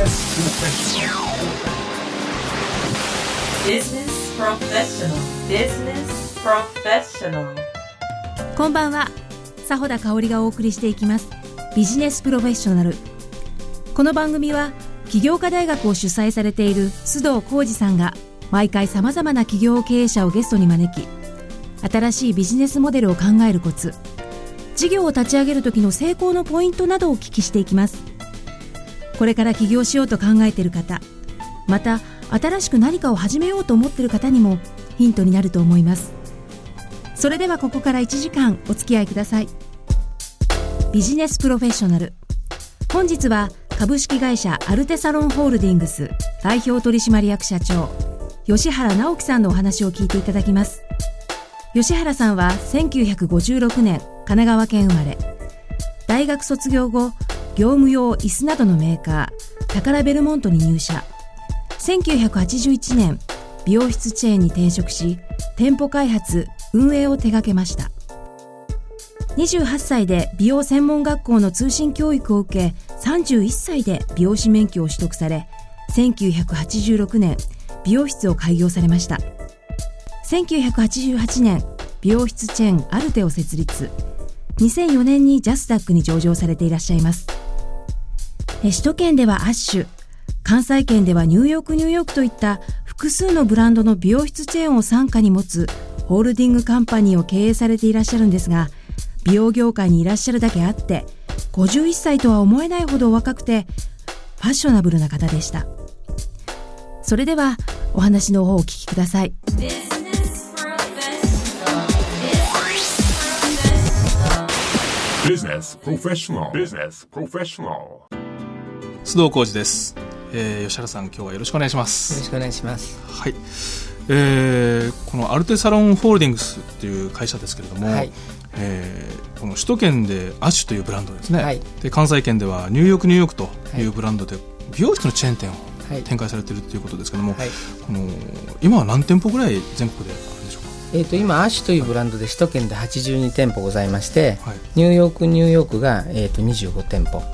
Business Professional. Business Professional. こんばんは。佐穂田香織がお送りしていきます。ビジネスプロフェッショナル。この番組は起業家大学を主催されている須藤浩二さんが毎回さまざまな企業経営者をゲストに招き新しいビジネスモデルを考えるコツ事業を立ち上げる時の成功のポイントなどをお聞きしていきます。これから起業しようと考えている方また新しく何かを始めようと思っている方にもヒントになると思います。それではここから1時間お付き合いください。ビジネスプロフェッショナル。本日は株式会社アルテサロンホールディングス代表取締役社長吉原直樹さんのお話を聞いていただきます。吉原さんは1956年神奈川県生まれ。大学卒業後業務用椅子などのメーカータカラベルモントに入社。1981年美容室チェーンに転職し店舗開発運営を手掛けました。28歳で美容専門学校の通信教育を受け31歳で美容師免許を取得され1986年美容室を開業されました。1988年美容室チェーンアルテを設立。2004年にジャスダックに上場されていらっしゃいます。首都圏ではアッシュ関西圏ではニューヨークニューヨークといった複数のブランドの美容室チェーンを傘下に持つホールディングカンパニーを経営されていらっしゃるんですが美容業界にいらっしゃるだけあって51歳とは思えないほど若くてファッショナブルな方でした。それではお話の方をお聞きください。Business Professional. Business Professional. 須藤浩二です、えー、吉原さん今日はよろしくお願いしまよろすしくお願いします。はい。えー、このアルテサロンホールディングスっていう会社ですけれども、はい。えーこの首都圏でアッシュというブランドですね、はい。で関西圏ではニューヨークニューヨークというブランドで美容室のチェーン店をはい。展開されているということですけども、はい。この今は何店舗ぐらい全国でえっ、と今アッシュというブランドで首都圏で82店舗ございまして、かはいニューヨークニューヨークがえっ、と25店舗。はい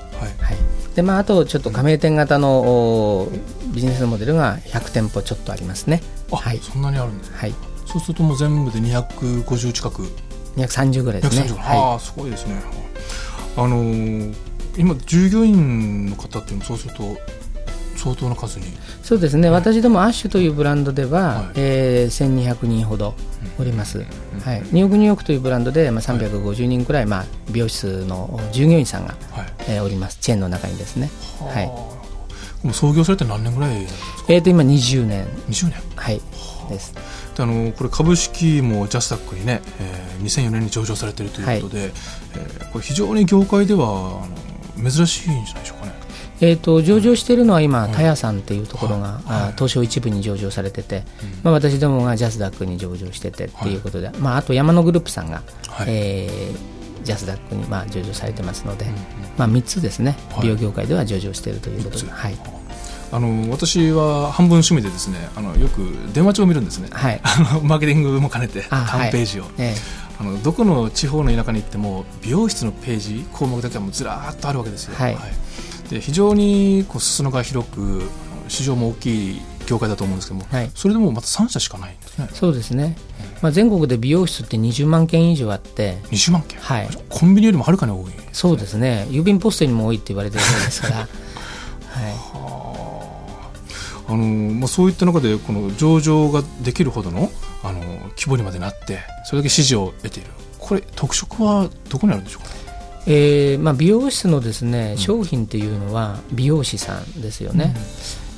はい。でまああとちょっと加盟店型の、おビジネスモデルが100店舗ちょっとありますね。あ、はいそんなにあるんですはい。そうするともう全部で250近く230ぐらいですね。130、はああすごいですねあのー今従業員の方っていうのもそうすると相当な数にい。そうですね。私どもアッシュというブランドでは、はいえー1200人ほどおります。はい。ニューヨークニューヨークというブランドでまあ350人くらいまあ美容室の従業員さんが、はいえーおります。チェーンの中にですね。はい。もう創業されて何年ぐらいなんですか？えっ、と今20年。20年はい。です。であのこれ株式もジャスタックにね、えー、2004年に上場されているということで、えーこれ非常に業界ではあの珍しいんじゃないでしょうかねえー、と上場しているのは今、いタヤさんっていうところが、はい。あ東証一部に上場されてて、まあ、私どもがジャスダックに上場しててっていうことで、まあ、あと山野グループさんが、はい。えージャスダックにまあ上場されてますので、まあ、3つですね、はい。美容業界では上場しているということで、はい。あの私は半分趣味でですねあのよく電話帳を見るんですね、はい。あのマーケティングも兼ねてあ単ページを、えあのどこの地方の田舎に行っても美容室のページ項目だけはもうずらーっとあるわけですよ、はいで非常にこう裾野が広く市場も大きい業界だと思うんですけども、はい。それでもまた3社しかないんですね。えそうですね、まあ、全国で美容室って20万件以上あって、20万件、はい。コンビニよりもはるかに多い。そうですね。郵便ポストにも多いって言われてるそうですから、はい、あのまあ、そういった中でこの上場ができるほどのあの規模にまでなってそれだけ支持を得ている。これ特色はどこにあるんでしょうか？えーまあ、美容室のですね商品っていうのは美容師さんですよね、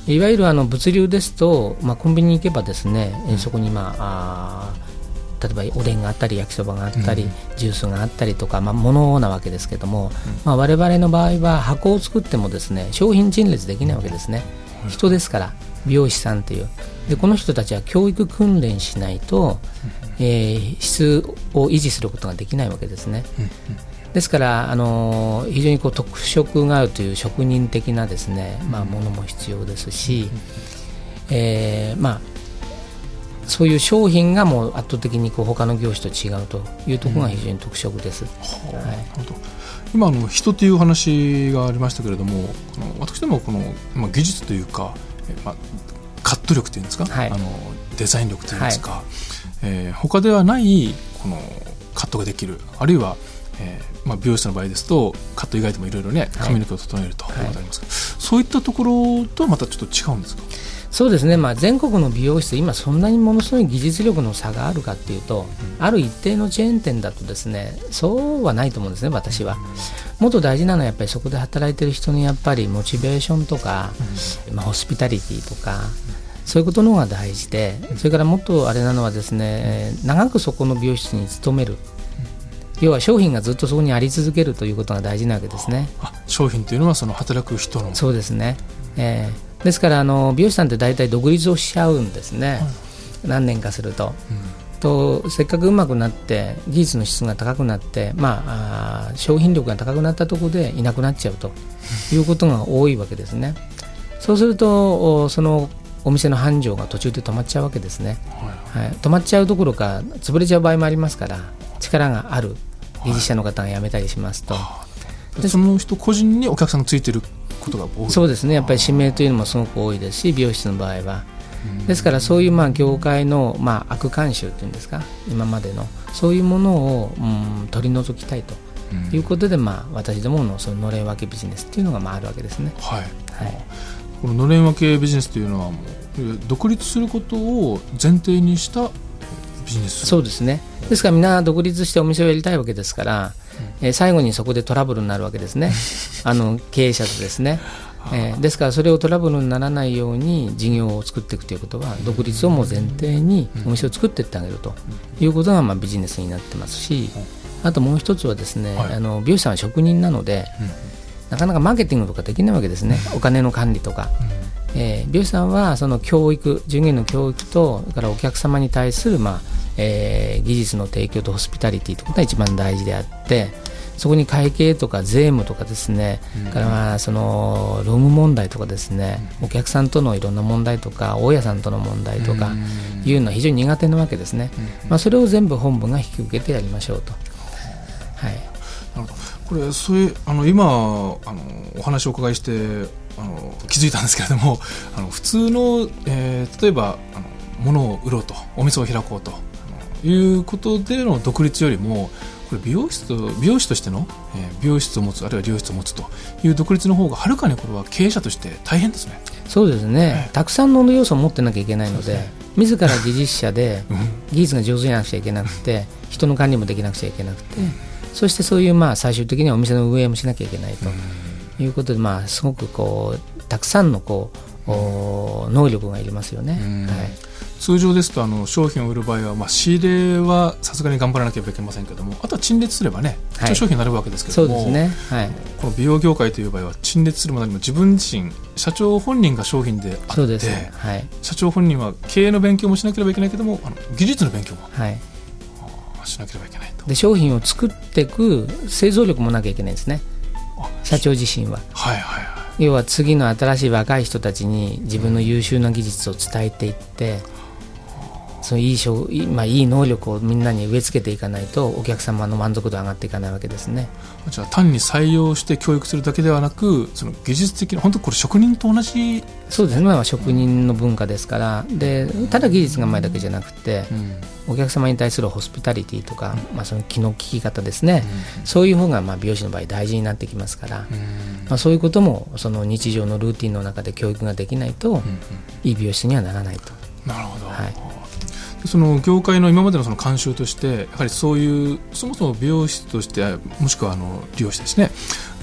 いわゆるあの物流ですと、まあ、コンビニに行けばですね、えーそこに、まあ、あー例えばおでんがあったり焼きそばがあったり、うん。ジュースがあったりとか、まあ、物なわけですけども、まあ、我々の場合は箱を作ってもですね商品陳列できないわけですね、人ですから美容師さんという。でこの人たちは教育訓練しないと、えー質を維持することができないわけですね、ですから、あの非常にこう特色があるという職人的なですね、まあ、ものも必要ですし、えーまあ、そういう商品がもう圧倒的にこう他の業種と違うというところが非常に特色です。はい。なるほど。今あの人という話がありましたけれどもこの私どもこの、まあ、技術というか、えまあ、カット力というんですか、はい。あのデザイン力というんですか、えー他ではないこのカットができるあるいは、えーまあ、美容師の場合ですとカット以外でもいろいろね髪の毛を整えるということありますけど、そういったところとはまたちょっと違うんですか？そうですね、まあ、全国の美容室、今、そんなにものすごい技術力の差があるかっていうと、ある一定のチェーン店だとですね、そうはないと思うんですね、私は。もっと大事なのは、やっぱりそこで働いてる人のやっぱりモチベーションとか、まあ、ホスピタリティとか、そういうことの方が大事で、それからもっとあれなのはですね、えー長くそこの美容室に勤める。要は商品がずっとそこにあり続けるということが大事なわけですね。あ商品というのはその働く人のそうですね、えーですからあの美容師さんって大体独立をしちゃうんですね、何年かすると。とせっかくうまくなって技術の質が高くなって、まあ、あー商品力が高くなったところでいなくなっちゃうということが多いわけですね。そうするとおそのお店の繁盛が途中で止まっちゃうわけですね。はい、止まっちゃうどころか潰れちゃう場合もありますから力がある技術者の方が辞めたりしますと。その人個人にお客さんがついてることが多い。そうですね。やっぱり指名というのもすごく多いですし美容室の場合は。ですからそういうまあ業界のまあ悪慣習というんですか？今までの。そういうものを、うん、取り除きたいと。いうことで、まあ、私どものそののれん分けビジネスっていうのがまああるわけですね。はい。はい。こののれん分けビジネスというのはもう独立することを前提にしたビジネス。そうですねですからみんな独立してお店をやりたいわけですから、えー最後にそこでトラブルになるわけですね。あの経営者とですね、えーですからそれをトラブルにならないように事業を作っていくということは独立をもう前提にお店を作っていってあげるということがまあビジネスになってますしあともう一つはですね、はい。あの美容師さんは職人なので、なかなかマーケティングとかできないわけですね、お金の管理とか。えー美容師さんはその教育、従業員の教育と、それからお客様に対する、まあえー技術の提供とホスピタリティということが一番大事であって、そこに会計とか税務とかですね、それからまあその労務問題とかですね、お客さんとのいろんな問題とか、大家さんとの問題とかいうのは非常に苦手なわけですね、まあ、それを全部本部が引き受けてやりましょうと。はい。なるほどこれそれあの今あのお話をお伺いしてあの気づいたんですけれどもあの普通の、えー例えばあの物を売ろうとお店を開こうということでの独立よりもこれ美容室と美容師としての、えー美容室を持つあるいは理容室を持つという独立の方がはるかにこれは経営者として大変ですね。そうですね、たくさんの要素を持ってなきゃいけないので、自ら技術者で技術が上手になくちゃいけなくて、人の管理もできなくちゃいけなくて、そしてそういうまあ最終的にはお店の運営もしなきゃいけないと。いうことで、まあ、すごくこうたくさんのこう、お能力がいりますよね。はい。通常ですとあの商品を売る場合は、まあ、仕入れはさすがに頑張らなければいけませんけどもあとは陳列すればね商品になるわけですけども、そうですね、はい、この美容業界という場合は陳列するものにも自分自身社長本人が商品であってそうです、はい社長本人は経営の勉強もしなければいけないけどもあの技術の勉強もはい、しなければいけないと。で商品を作っていく製造力もなきゃいけないんですね。社長自身は。はいはいは要は次の新しい若い人たちに自分の優秀な技術を伝えていって、そのいいまあ、いい能力をみんなに植え付けていかないとお客様の満足度上がっていかないわけですね。いじゃあ単に採用して教育するだけではなくその技術的な本当これ職人と同じ、そうですね、まあ、職人の文化ですから。でただ技術がうまいだけじゃなくて、お客様に対するホスピタリティとか、まあ、その気の利き方ですね、そういう方がまあ美容師の場合大事になってきますから、まあ、そういうこともその日常のルーティンの中で教育ができないと、いい美容師にはならないと。なるほど、はい。でその業界の今までのその慣習としてやはりそういうそもそも美容室としてもしくはあの利用師ですね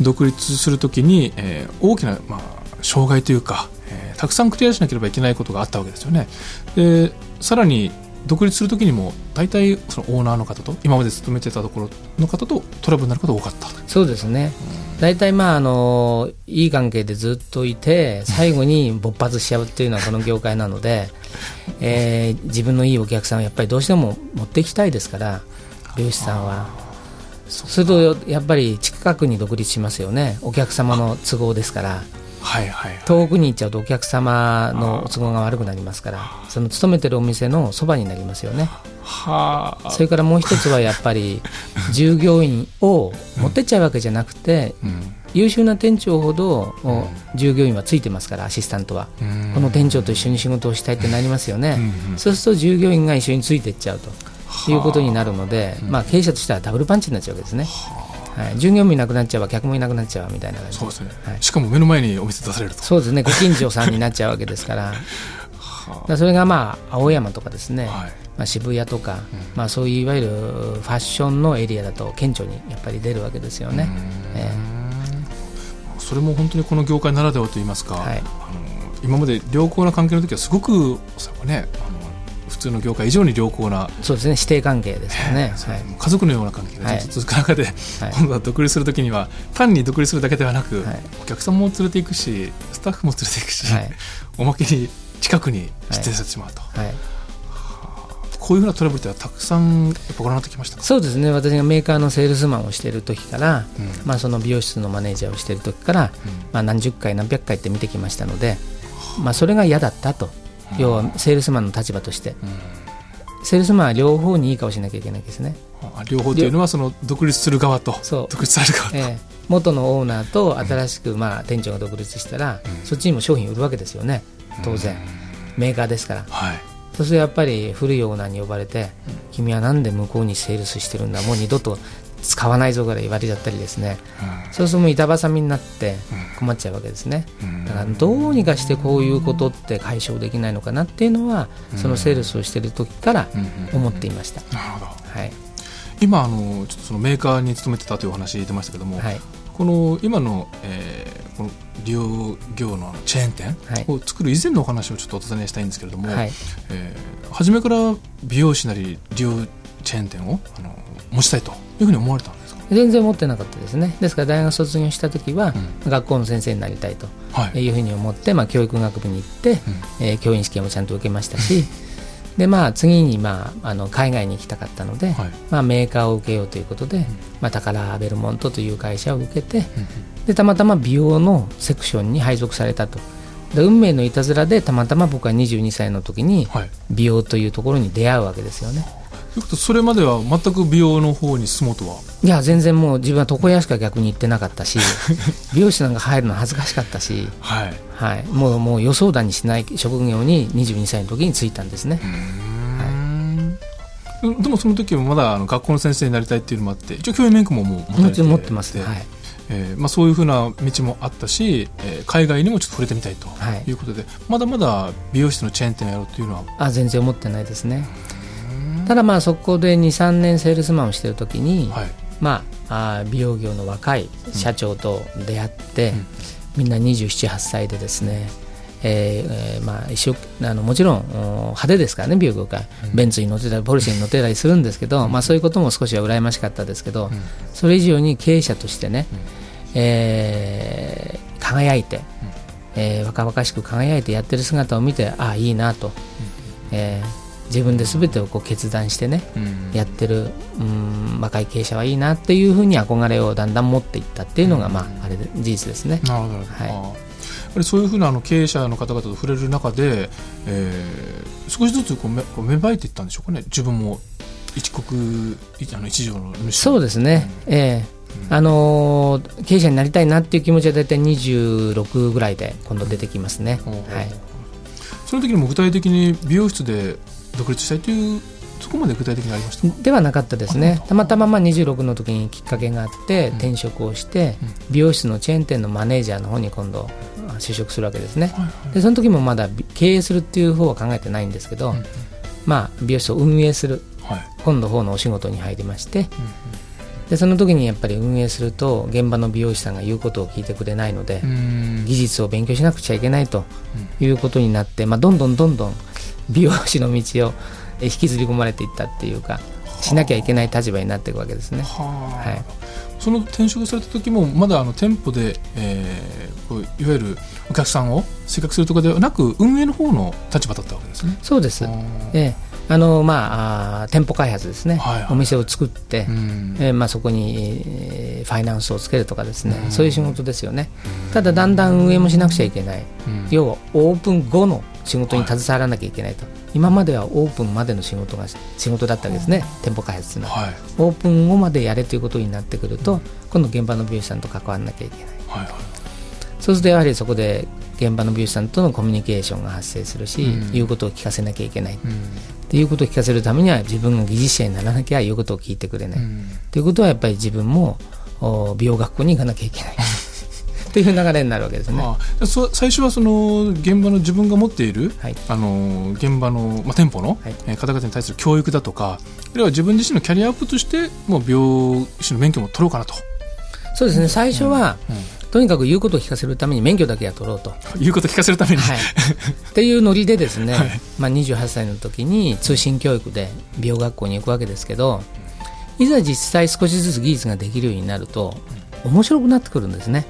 独立するときに、えー大きな、まあ、障害というか、えーたくさんクリアしなければいけないことがあったわけですよね。でさらに独立するときにも大体そのオーナーの方と今まで勤めてたところの方とトラブルになることが多かった。そうですね。大体まああのいい関係でずっといて最後に 勃発しちゃうっていうのはこの業界なので、えー自分のいいお客さんをやっぱりどうしても持っていきたいですから美容師さんは。するとやっぱり近くに独立しますよね。お客様の都合ですからはいはいはい。遠くに行っちゃうとお客様のお都合が悪くなりますからその勤めてるお店のそばになりますよね。はあ。それからもう一つはやっぱり 従業員を持ってっちゃうわけじゃなくてうん。優秀な店長ほどお従業員はついてますからアシスタントは。うん。この店長と一緒に仕事をしたいってなりますよね。うんうんそうすると従業員が一緒についていっちゃうということになるのでまあ経営者としてはダブルパンチになっちゃうわけですね。はい。従業員もいなくなっちゃうわ客もいなくなっちゃうみたいな感じ。そうですね、はい。しかも目の前にお店出されると。そうですね。ご近所さんになっちゃうわけですから。だそれがまあ青山とかですね、はい。まあ、渋谷とか、まあ、そういういわゆるファッションのエリアだと顕著にやっぱり出るわけですよね。えそれも本当にこの業界ならではといいますか、はい。あの今まで良好な関係の時はすごくねあの普通の業界以上に良好な、えそうですね師弟関係ですよね。家族のような関係がずっと続く中で、はい。今度は独立する時には単に独立するだけではなく、はい。お客さんも連れていくしスタッフも連れていくし、はい。おまけに近くに出店されてしまうと、はい、こういうふうなトラブルってたくさんやっぱご覧ってきましたか？そうですね私がメーカーのセールスマンをしている時から、うん。まあ、その美容室のマネージャーをしている時から、まあ、何十回何百回って見てきましたので、まあ、それが嫌だったと要はセールスマンの立場として、セールスマンは両方にいい顔しなきゃいけないですね。あ両方というのはその独立する側と。そう。独立される側と、ええ。元のオーナーと新しくまあ店長が独立したら、そっちにも商品売るわけですよね。当然、メーカーですから。はい。そうするとやっぱり古いオーナーに呼ばれて、君はなんで向こうにセールスしてるんだもう二度と使わないぞから言われちゃったりですね、そうすると板挟みになって困っちゃうわけですね、だからどうにかしてこういうことって解消できないのかなっていうのは、そのセールスをしてる時から思っていました、なるほど。はい。今あのちょっとそのメーカーに勤めてたというお話出ましたけども、はい。この今の,、えーこの利用業のチェーン店はい。を作る以前のお話をちょっとお尋ねしたいんですけれども、はい。えー初めから美容師なり利用チェーン店をあの持ちたいと。いうふうに思われたんですか、全然思ってなかったですね。ですから大学卒業した時は、学校の先生になりたいとはい。いうふうに思って、まあ、教育学部に行って、えー教員試験もちゃんと受けましたしで、まあ、次に、まあ、あの海外に行きたかったので、はい。まあ、メーカーを受けようということで、まあ、タカラベルモントという会社を受けて、でたまたま美容のセクションに配属されたと。で運命のいたずらでたまたま僕は22歳の時にはい。美容というところに出会うわけですよね。といそれまでは全く美容の方に進もうとは？いや全然もう自分は床屋しか逆に行ってなかったし 美容師なんか入るの恥ずかしかったし、はい。はい、もうもう予想だにしない職業に22歳の時に就いたんですね、うん。でもその時はまだあの学校の先生になりたいっていうのもあって一応教員免許ももう持たれてもちろん持ってます、ではい、えーまあ、そういうふうな道もあったし、えー海外にもちょっと触れてみたいとはい。いうことで、まだまだ美容室のチェーン店をやろうというのは？あ全然思ってないですねただまあそこで23年セールスマンをしてる時に、はい。まああー美容業の若い社長と出会って、みんな278歳でですねえーえーまあ、一生あのもちろんお派手ですからね美容業界、ベンツに乗ってたりポルシェに乗ってたりするんですけど、まあ、そういうことも少しは羨ましかったですけど、それ以上に経営者としてね、えー輝いて、えー若々しく輝いてやってる姿を見てああいいなと、えー自分で全てをこう決断してね、やってるうん若い経営者はいいなっていうふうに憧れをだんだん持っていったっていうのが、まあ、あれで事実ですね。なるほど、はい。やっぱりそういうふうなあの経営者の方々と触れる中で、えー少しずつこうめこう芽生えていったんでしょうかね。自分も一国一あの一条の主。そうですね、ええ。あのー経営者になりたいなっていう気持ちは大体26ぐらいで今度出てきますね。ほうほう。はい。その時にも具体的に美容室で独立したいというそこまで具体的にありました？かではなかったですね、たまたままあ26の時にきっかけがあって、転職をして、美容室のチェーン店のマネージャーの方に今度、あ就職するわけですね、でその時もまだび経営するっていう方は考えてないんですけど、まあ、美容室を運営する、はい。今度方のお仕事に入りまして、でその時にやっぱり運営すると、現場の美容師さんが言うことを聞いてくれないので、うん。技術を勉強しなくちゃいけないということになって、まあ、どんどんどんどん美容師の道をえ引きずり込まれていったっていうかしなきゃいけない立場になっていくわけですね。はい。その転職された時もまだあの店舗で、えーこういわゆるお客さんを接客するとかではなく運営の方の立場だったわけですね。そうです、ええ。あのまああ店舗開発ですね、はいはい。お店を作って、うん。えーまあ、そこに、えーファイナンスをつけるとかですね、そういう仕事ですよね、ただだんだん運営もしなくちゃいけない、うん。要はオープン後の仕事に携わらなきゃいけないと、今まではオープンまでの仕事が仕事だったわけですね、店舗開発というのは。はいオープン後までやれということになってくると、今度現場の美容師さんと関わらなきゃいけない。はいはいそうするとやはりそこで現場の美容師さんとのコミュニケーションが発生するし、うん言うことを聞かせなきゃいけない。っうんていうことを聞かせるためには自分が技術者にならなきゃ言うことを聞いてくれない。うんということはやっぱり自分もお美容学校に行かなきゃいけない。という流れになるわけですね。ああそ最初はその現場の自分が持っている、はい。あの現場の、まあ、店舗の、はい。えー方々に対する教育だとかあるいは自分自身のキャリアアップとしてもう美容師の免許も取ろうかなと。そうですね、最初は、うん。とにかく言うことを聞かせるために免許だけは取ろうと。いうことを聞かせるために、はい、っていうノリでですね、まあ、28歳の時に通信教育で美容学校に行くわけですけどいざ実際少しずつ技術ができるようになると面白くなってくるんですね、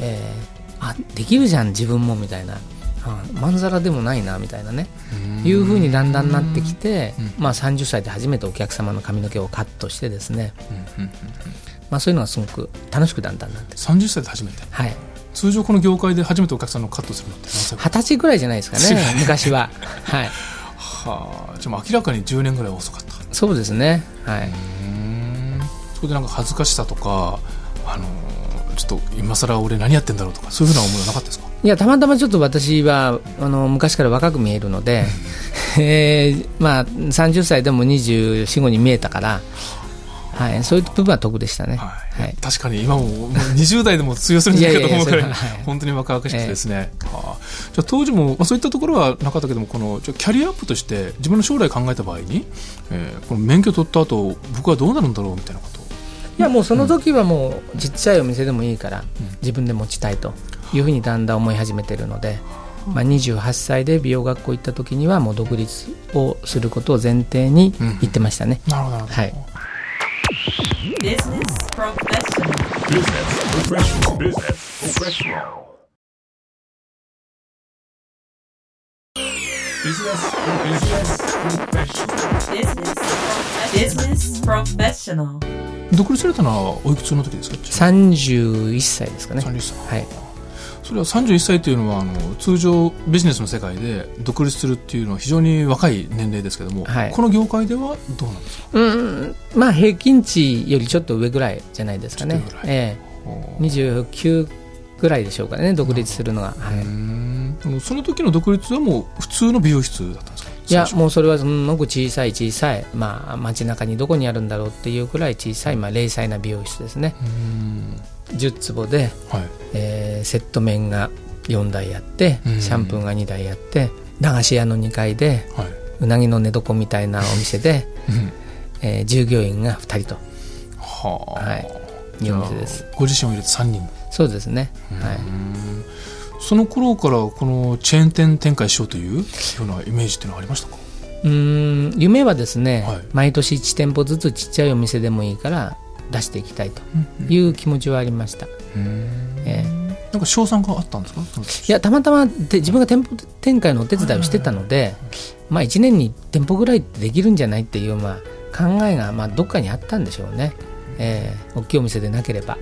えーあできるじゃん自分もみたいな。あまんざらでもないなみたいなね。いうふうにだんだんなってきて、まあ、30歳で初めてお客様の髪の毛をカットしてですね、まあ、そういうのがすごく楽しくだんだんなって30歳で初めて？はい。通常この業界で初めてお客さんのカットするのって何歳？ぐらい二十歳ぐらいじゃないですかね昔は。はい。はあじゃあ明らかに10年ぐらい遅かった。そうですね。はい。うん。そこでなんか恥ずかしさとかあのちょっと今更俺何やってんだろうとかそういうふうな思いはなかったですか？いやたまたまちょっと私はあの昔から若く見えるので、えーまあ、30歳でも24、5に見えたから、はい、そういう部分は得でしたね。はい。はい。確かに今ももう20代でも通用するんじゃないかと思うくらいはは。い本当に若々しくてですね、はあじゃあ当時も、まあ、そういったところはなかったけどもこのキャリアアップとして自分の将来考えた場合に、えーこの免許取った後僕はどうなるんだろうみたいなことをいやもうその時はもうちっちゃいお店でもいいから自分で持ちたいというふうにだんだん思い始めてるので、まあ、28歳で美容学校行った時にはもう独立をすることを前提に言ってましたね。なるほどなるほど、はい Business Professional Business professional. Business professional. 独立されたのはおいくつの時ですか？31歳ですかね。31歳。はい。それは31歳というのはあの通常ビジネスの世界で独立するっていうのは非常に若い年齢ですけども、はい。この業界ではどうなんですか？うんまあ平均値よりちょっと上ぐらいじゃないですかね。ぐらい。ええ。29ぐらいでしょうかね独立するのが、はうい、その時の独立はもう普通の美容室だったいやもうそれはすごく小さい小さい、まあ、街中にどこにあるんだろうっていうくらい小さい、まあ、零細な美容室ですね。うん。10坪で、はい。えーセット面が4台あってうん。シャンプーが2台あって駄菓子屋の2階ではい。うなぎの寝床みたいなお店で、うん。えー従業員が2人と。はあ、はい。いうお店です。ご自身を入れて3人。そうですね、はい、その頃からこのチェーン店展開しようというようなイメージっていうのはありましたか？うーん夢はですね、はい。毎年1店舗ずつちっちゃいお店でもいいから出していきたいという気持ちはありました、ええ。なんか賞賛があったんですか？いやたまたまで自分が店舗展開のお手伝いをしてたので、まあ、1年に1店舗ぐらいできるんじゃないっていう、まあ、考えが、まあ、どっかにあったんでしょうね、ええ。大きいお店でなければ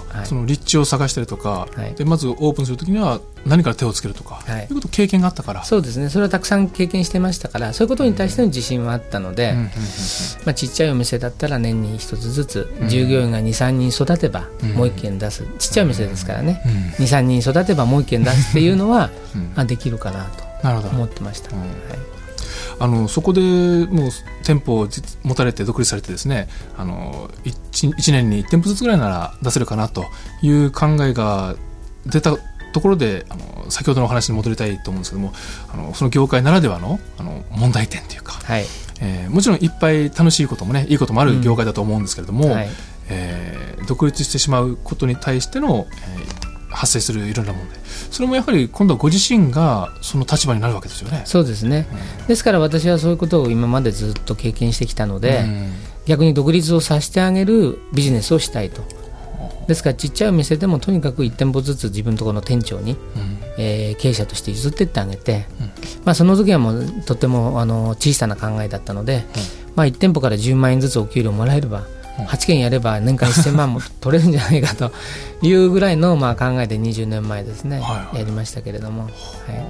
か、はい。その立地を探したりとか、はい。でまずオープンするときには何から手をつけるとか、はい。いうこと経験があったから。そうですね。それはたくさん経験してましたからそういうことに対しての自信はあったので、まあ、ちっちゃいお店だったら年に一つずつ従業員が23人育てばうん。もう1軒出す。ちっちゃいお店ですからね。うん。23人育てばもう1軒出すっていうのはうん。あできるかなとなるほど。思ってました、うん。はいあのそこでもう店舗を実持たれて独立されてですねあの 1, 一年に1店舗ずつぐらいなら出せるかなという考えが出たところであの先ほどのお話に戻りたいと思うんですけどもあのその業界ならではのあの問題点というか、はい。えーもちろんいっぱい楽しいこともねいいこともある業界だと思うんですけれども、はい。えー独立してしまうことに対しての、えー発生するいろんな問題それもやはり今度はご自身がその立場になるわけですよね。そうですね、ですから私はそういうことを今までずっと経験してきたので、うん。逆に独立をさせてあげるビジネスをしたいと。ですからちっちゃいお店でもとにかく1店舗ずつ自分のところの店長に、えー経営者として譲ってってあげて、まあ、その時はもうとてもあの小さな考えだったので、まあ、1店舗から10万円ずつお給料もらえれば、8件やれば年間1000万も 取れるんじゃないかというぐらいのまあ考えで20年前ですね、はいはい。やりましたけれども、はい、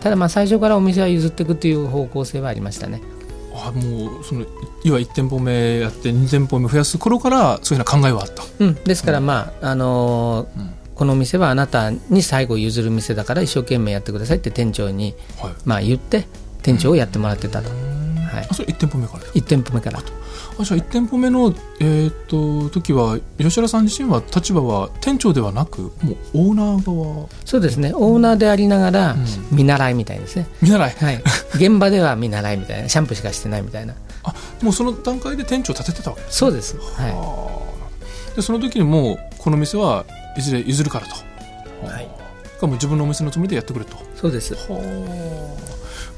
ただまあ最初からお店は譲っていくという方向性はありましたね。あもうその要は1店舗目やって2店舗目増やす頃からそういうふうな考えはあった。うん、ですから、まああのーうん。このお店はあなたに最後譲る店だから一生懸命やってくださいって店長に、はい。まあ、言って店長をやってもらってたと、はい。あ、それ1店舗目から1店舗目からあじゃあ1店舗目の、えー、と時は吉原さん自身は立場は店長ではなくもうオーナー側？そうですね。オーナーでありながらうん。見習いみたいですね、見習い？はい、現場では見習いみたいな。シャンプーしかしてないみたいな。あもうその段階で店長を立ててたわけですそうです、あ。はーでその時にもうこの店はいずれ譲るからと、はい。がもう自分のお店のつもりでやってくれと。い、そうです。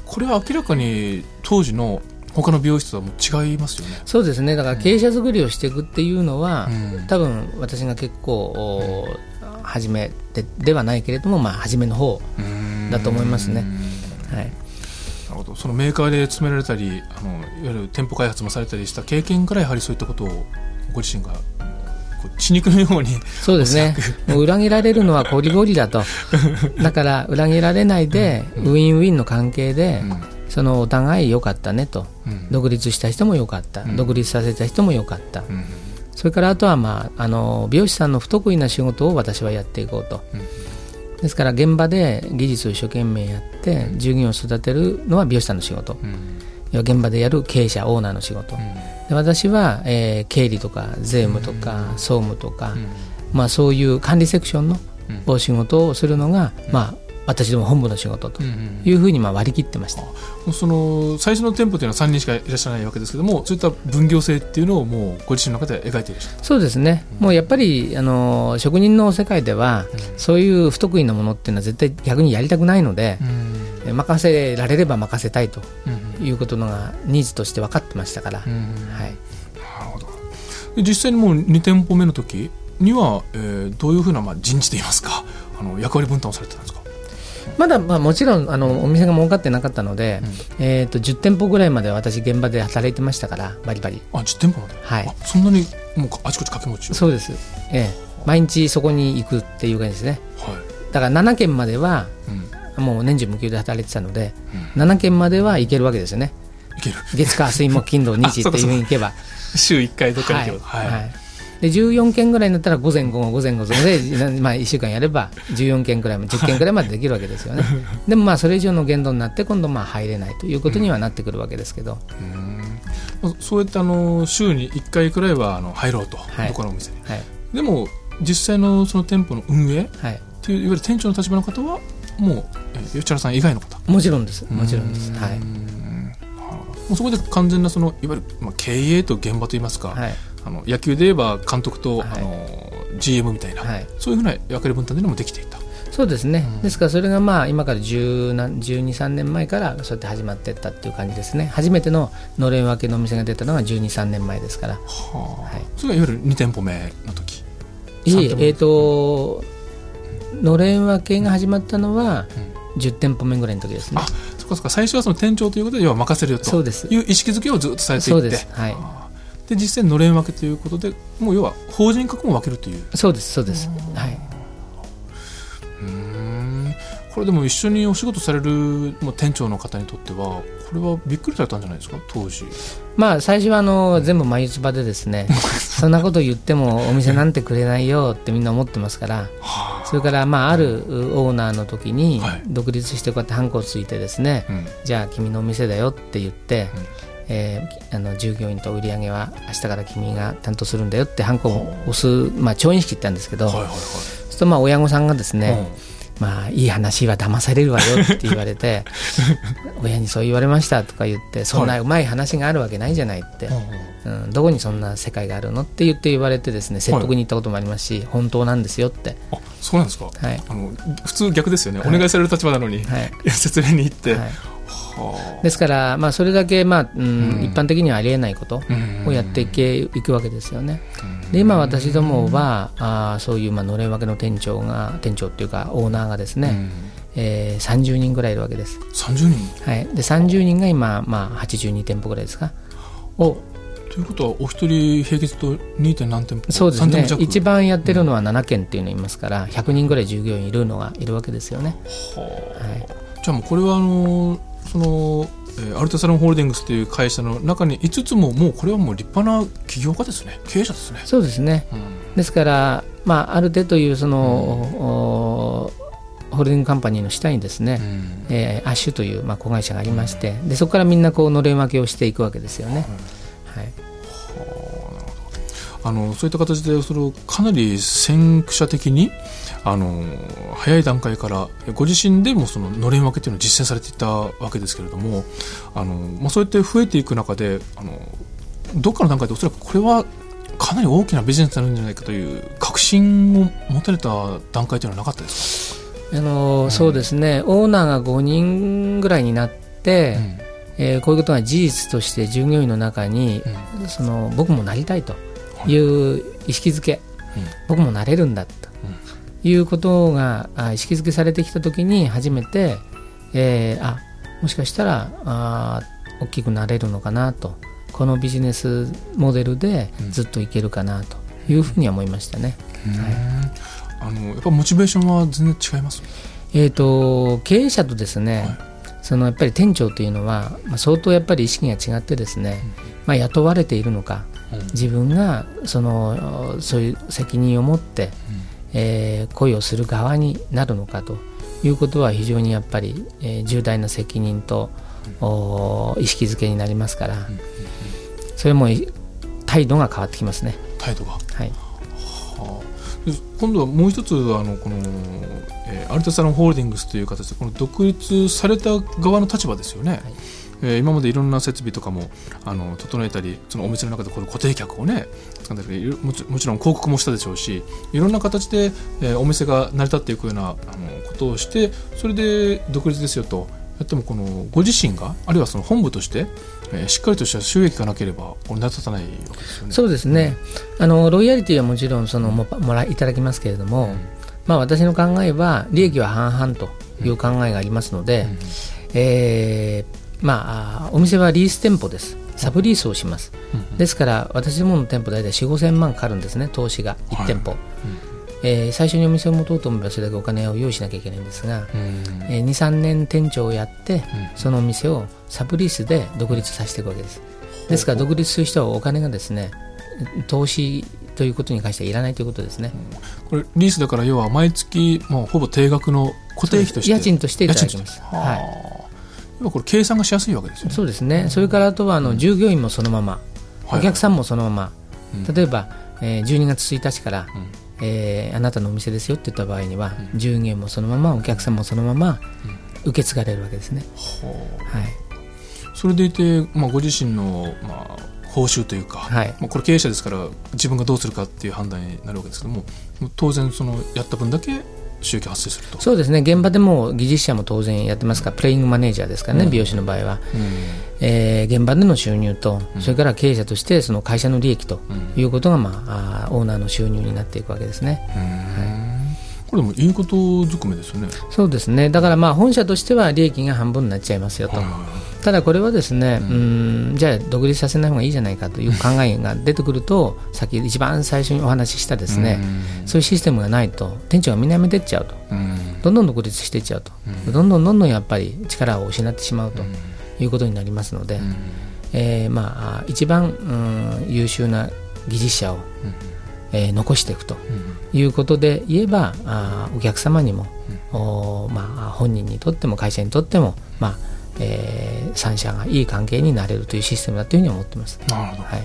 これは明らかに当時の他の美容室とはもう違いますよね、そうですね。だから経営者作りをしていくっていうのは、うん。多分私が結構、お初めでではないけれども、まあ、初めの方だと思いますね。うん。はい。なるほど。そのメーカーで勤められたりあのいわゆる店舗開発もされたりした経験からやはりそういったことをご自身が血肉のように そうですね、もう裏切られるのはこりごりだと、だから裏切られないで、ウィンウィンの関係で、そのお互い良かったねと、うん独立した人も良かった、ん。独立させた人も良かった、うん。それからあとは、まあ、あの美容師さんの不得意な仕事を私はやっていこうと、ですから現場で技術を一生懸命やって、従業員を育てるのは美容師さんの仕事、現場でやる経営者、オーナーの仕事、で私は、えー経理とか税務とか総務とか、まあ、そういう管理セクションのお仕事をするのが、まあ、私ども本部の仕事というふうにまあ割り切ってました。もうその最初の店舗というのは3人しかいらっしゃらないわけですけどもそういった分業制っていうのをもうご自身の中で描いていらっしゃるそうですね、もうやっぱりあの職人の世界では、そういう不得意なものっていうのは絶対逆にやりたくないので、え任せられれば任せたいということのがニーズとして分かってましたから、はい、なるほど。で実際にもう2店舗目の時には、えーどういうふうな、まあ、人事といいますかあの役割分担をされてたんですか？まだまあもちろんあのお店が儲かってなかったので、えー、と10店舗ぐらいまで私現場で働いてましたからバリバリ。あ10店舗まで、はい。あそんなにもうあちこち掛け持ちをそうです、ええ、毎日そこに行くっていう感じですね。はい。だから7軒まではうん、もう年中無休で働いてたので、7軒までは行けるわけですよね。いける。月火水木金土日っていうふうに行けば。週1回どっか行けば。はい、はいで14件ぐらいになったら午前午後午前午後で、まあ、1週間やれば14件くらいも10件くらいまでできるわけですよね。でもまあそれ以上の限度になって今度まあ入れないということにはなってくるわけですけど、まあそうやってあの週に1回くらいはあの入ろうと、はい。どこのお店に。はい。でも実際のその店舗の運営っはい、ていういわゆる店長の立場の方はもう、えー吉原さん以外の方。もちろんです。もちろんです、はい。もうそこで完全なそのいわゆる、まあ、経営と現場といいますか、はいあの野球で言えば監督と、はい。あの GM みたいな、はい。そういうふうな役割分担というのもできていた。そうですね、ですからそれがまあ今から10何12、3年前からそうやって始まっていったっていう感じですね、初めてののれん分けのお店が出たのが12、3年前ですから、はあ。はい。それがいわゆる2店舗目の時。いええー、とのれん分けが始まったのは10店舗目ぐらいの時ですね。あ、そっかそっか。最初はその店長ということで要は任せるよと。そうです。いう意識づけをずっとされていって。そうです、はい、あーで実際のれん分けということでもう要は法人格も分けるという。そうです、そうです、はい、うーん。これでも一緒にお仕事されるもう店長の方にとってはこれはびっくりされたんじゃないですか？当時。まあ最初はあの全部眉唾でですね、そんなこと言ってもお店なんてくれないよってみんな思ってますから、それからまああるオーナーの時にはい。独立してこうやってハンコをついてですね、うん。じゃあ君のお店だよって言って、えーあの従業員と売り上げは明日から君が担当するんだよってハンコを押す、まあ、調印式って言ったんですけど、はいはいはい。そうするとまあ親御さんがですね、まあいい話は騙されるわよって言われて 親にそう言われましたとか言ってそんなうまい話があるわけないじゃないって、うん、どこにそんな世界があるのって言って言われてですね説得に行ったこともありますし、本当なんですよって、あそうなんですか、はい。あの普通逆ですよね、はい。お願いされる立場なのに、はい。説明に行って、はい、はですから、まあ、それだけ、まあうんうん。一般的にはありえないことあをやっていけいくわけですよね。で今私どもはあーそういうまあのれん分けの店長が店長っていうかオーナーがですね、えー30人ぐらいいるわけです、30人？はい、で30人が今、まあ、82店舗ぐらいですか。をということはお一人平均と 2. 点何店舗？そうです3店舗弱？ね一番やってるのは7件っていうのいますから100人ぐらい従業員いるのがいるわけですよね、はい、じゃあもうこれはあのその、えーアルタサロンホールディングスという会社の中に5つももうこれはもう立派な起業家ですね。経営者ですね、そうですね。うん。ですから、まあ、ある程度いうその、おホールディングカンパニーの下にですね、うん。えーアッシュという、まあ、子会社がありましてでそこからみんなこうのれん分けをしていくわけですよね。はいあのそういった形でそれをかなり先駆者的にあの早い段階からご自身でもそののれん分けというのを実践されていたわけですけれどもあの、まあ、そうやって増えていく中であのどっかの段階でおそらくこれはかなり大きなビジネスになるんじゃないかという確信を持たれた段階というのはなかったですあのそうですね。オーナーが5人ぐらいになって、か、えーこういうことが事実として従業員の中に、うん。その僕もなりたいという意識づけ、僕もなれるんだと。いうことがあ意識づけされてきたときに初めて、えーあもしかしたらあ大きくなれるのかなと。このビジネスモデルでずっといけるかなと。いうふうには思いましたね。あのやっぱモチベーションは全然違います？えー、と経営者とですね、そのやっぱり店長というのは、まあ、相当やっぱり意識が違ってですね、まあ、雇われているのか、自分がそのそういう責任を持って、えー恋をする側になるのかということは非常にやっぱり、えー重大な責任と、お意識づけになりますから、それもい態度が変わってきますね。態度が？はい。で今度はもう一つあのこの、えーアルタサロンホールディングスという形でこの独立された側の立場ですよね、えー今までいろんな設備とかもあの整えたりそのお店の中でこの固定客をね掴んだりもちもちろん広告もしたでしょうしいろんな形で、えーお店が成り立っていくようなあのことをしてそれで独立ですよと。やってもこのご自身があるいはその本部として、えーしっかりとした収益がなければこれ成り立たないわけですよね。そうですね、あのロイヤリティはもちろんそのももらいただきますけれども、まあ、私の考えは利益は半々という考えがありますので、えーまあ、あお店はリース店舗です。サブリースをします、ですから私どもの店舗大体4 5千万かかるんですね投資が。1店舗、えー最初にお店を持とうと思えばそれだけお金を用意しなきゃいけないんですが、うんえー、23年店長をやって、そのお店をサブリースで独立させていくわけです。ですから独立する人はお金がですね投資ということに関してはいらないということですね、これリースだから要は毎月もうほぼ定額の固定費として。家賃としていただきます。はい。は要はこれ計算がしやすいわけですよね。そうですね、それからあとはあの従業員もそのまま、はいお客さんもそのまま、うん。例えば、えー12月1日から、えーあなたのお店ですよって言った場合には、従業員もそのまま、お客さんもそのまま受け継がれるわけですね。はい。それでいて、まあ、ご自身の、まあ、報酬というか、はい。まあ、これ経営者ですから自分がどうするかっていう判断になるわけですけども当然そのやった分だけ収益発生するとそうですね。現場でも技術者も当然やってますからプレイングマネージャーですからね、うん。美容師の場合は、うん。えー現場での収入と、それから経営者としてその会社の利益とうん。いうことが、まあ、オーナーの収入になっていくわけですね。うんこれでもいいことずくめですよね。そうですね。だからまあ本社としては利益が半分になっちゃいますよと、ただこれはですね、うーんじゃあ独立させない方がいいじゃないかという考えが出てくると、さっき一番最初にお話ししたですね、そういうシステムがないと、店長がみんな辞めてっちゃうと、うん。どんどん独立していっちゃうと、どんどんどんどんやっぱり力を失ってしまうということになりますので、えーまあ、一番、うん優秀な技術者を、えー残していくということで言えば、あーお客様にも、おーまあ、本人にとっても会社にとっても、まあえー、三者がいい関係になれるというシステムだというふうに思ってます。なるほど。はい。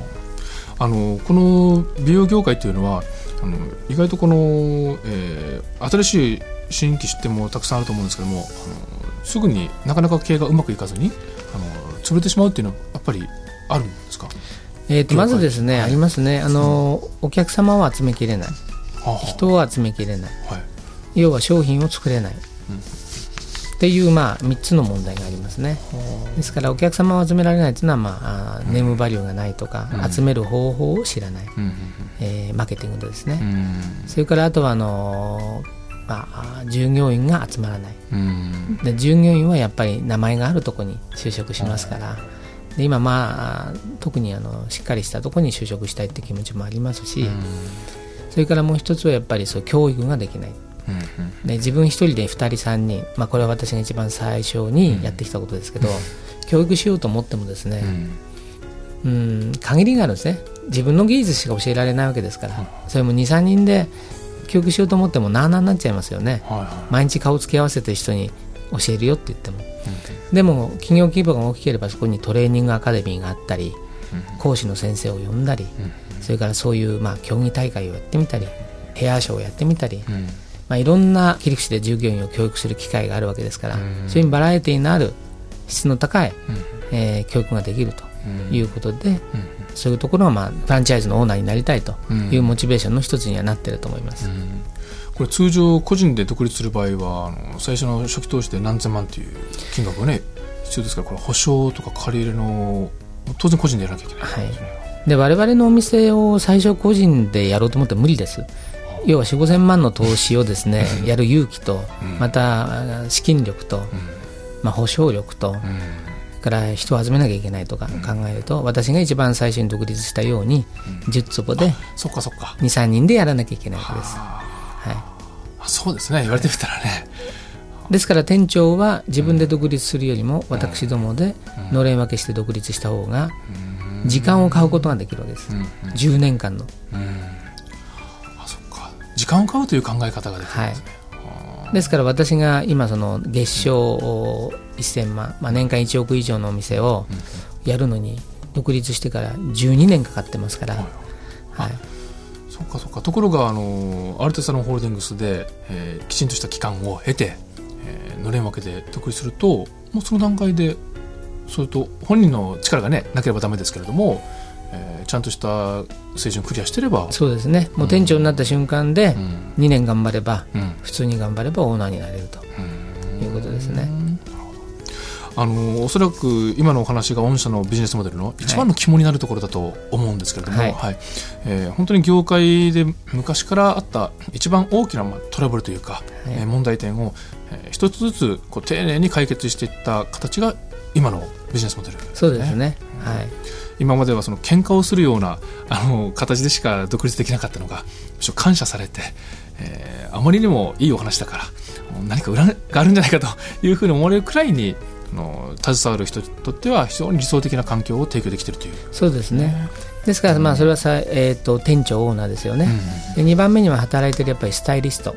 あのこの美容業界っていうのはあの意外とこの、えー新しい新規出店もたくさんあると思うんですけどもあのすぐになかなか経営がうまくいかずにあの潰れてしまうっていうのはやっぱりあるんですか？えー、とまずですね、ありますね。あの、お客様を集めきれない。はあ人を集めきれない。はい。要は商品を作れない、っていう、まあ、3つの問題がありますね。ですからお客様を集められないというのは、まあ、ネームバリューがないとか、集める方法を知らない、うんえーマーケティングでですね、うん。うんそれからあとはあのーまあ、従業員が集まらない。うん。で従業員はやっぱり名前があるところに就職しますから、で今まあ特にあのしっかりしたところに就職したいって気持ちもありますし、それからもう一つはやっぱりそう教育ができないで自分一人で2人3人、まあ、これは私が一番最初にやってきたことですけど、教育しようと思ってもですね、うん、限りがあるんですね。自分の技術しか教えられないわけですから、それも23人で教育しようと思ってもなあなあになっちゃいますよね、はいは毎日顔つき合わせて人に教えるよって言っても、でも企業規模が大きければそこにトレーニングアカデミーがあったり、講師の先生を呼んだり、それからそういうまあ競技大会をやってみたりヘアショーをやってみたり、まあ、いろんな切り口で従業員を教育する機会があるわけですから、そういうバラエティーのある質の高い、えー教育ができるということで、そういうところは、まあ、フランチャイズのオーナーになりたいというモチベーションの一つにはなってると思います。これ通常個人で独立する場合はあの最初の初期投資で何千万という金額がね必要ですからこれ保証とか借り入れの当然個人でやらなきゃいけないですね、で我々のお店を最初個人でやろうと思っても無理です要は4 5千万の投資をですねやる勇気とまた資金力と、まあ、保証力と、それから人を集めなきゃいけないとか考えると、私が一番最初に独立したように10坪でそっかそっか。23人でやらなきゃいけないわけです、はあそうですね。言われてみたらね。い、ですから店長は自分で独立するよりも私どもでのれん分けして独立した方が時間を買うことができるわけです、10年間の間を買うという考え方ができるんですね、ですから私が今その月賞1000万、まあ、年間1億以上のお店をやるのに独立してから12年かかってますから、はい、そっかそっか。ところがあのアルテサロンホールディングスで、えーきちんとした期間を経て、えーのれん分けで独立するともうその段階でそれと本人の力がねなければダメですけれども、えーちゃんとした水準をクリアしてれば。そうですね。もう店長になった瞬間でん。2年頑張れば、うん。普通に頑張ればオーナーになれるということですね。あのおそらく今のお話が御社のビジネスモデルの一番の肝になるところだと思うんですけれども、はい。はい。えー本当に業界で昔からあった一番大きな、まあ、トラブルというか、えー問題点を、えー一つずつこう丁寧に解決していった形が今のビジネスモデル、そうですね、はい今まではその喧嘩をするようなあの形でしか独立できなかったのがむしろ感謝されて、えーあまりにもいいお話だから何か裏があるんじゃないかというふうに思われるくらいにあの携わる人にとっては非常に理想的な環境を提供できているという。そうですね。ですからまあそれはさ、えー、と店長オーナーですよね、で2番目には働いてるやっぱりスタイリスト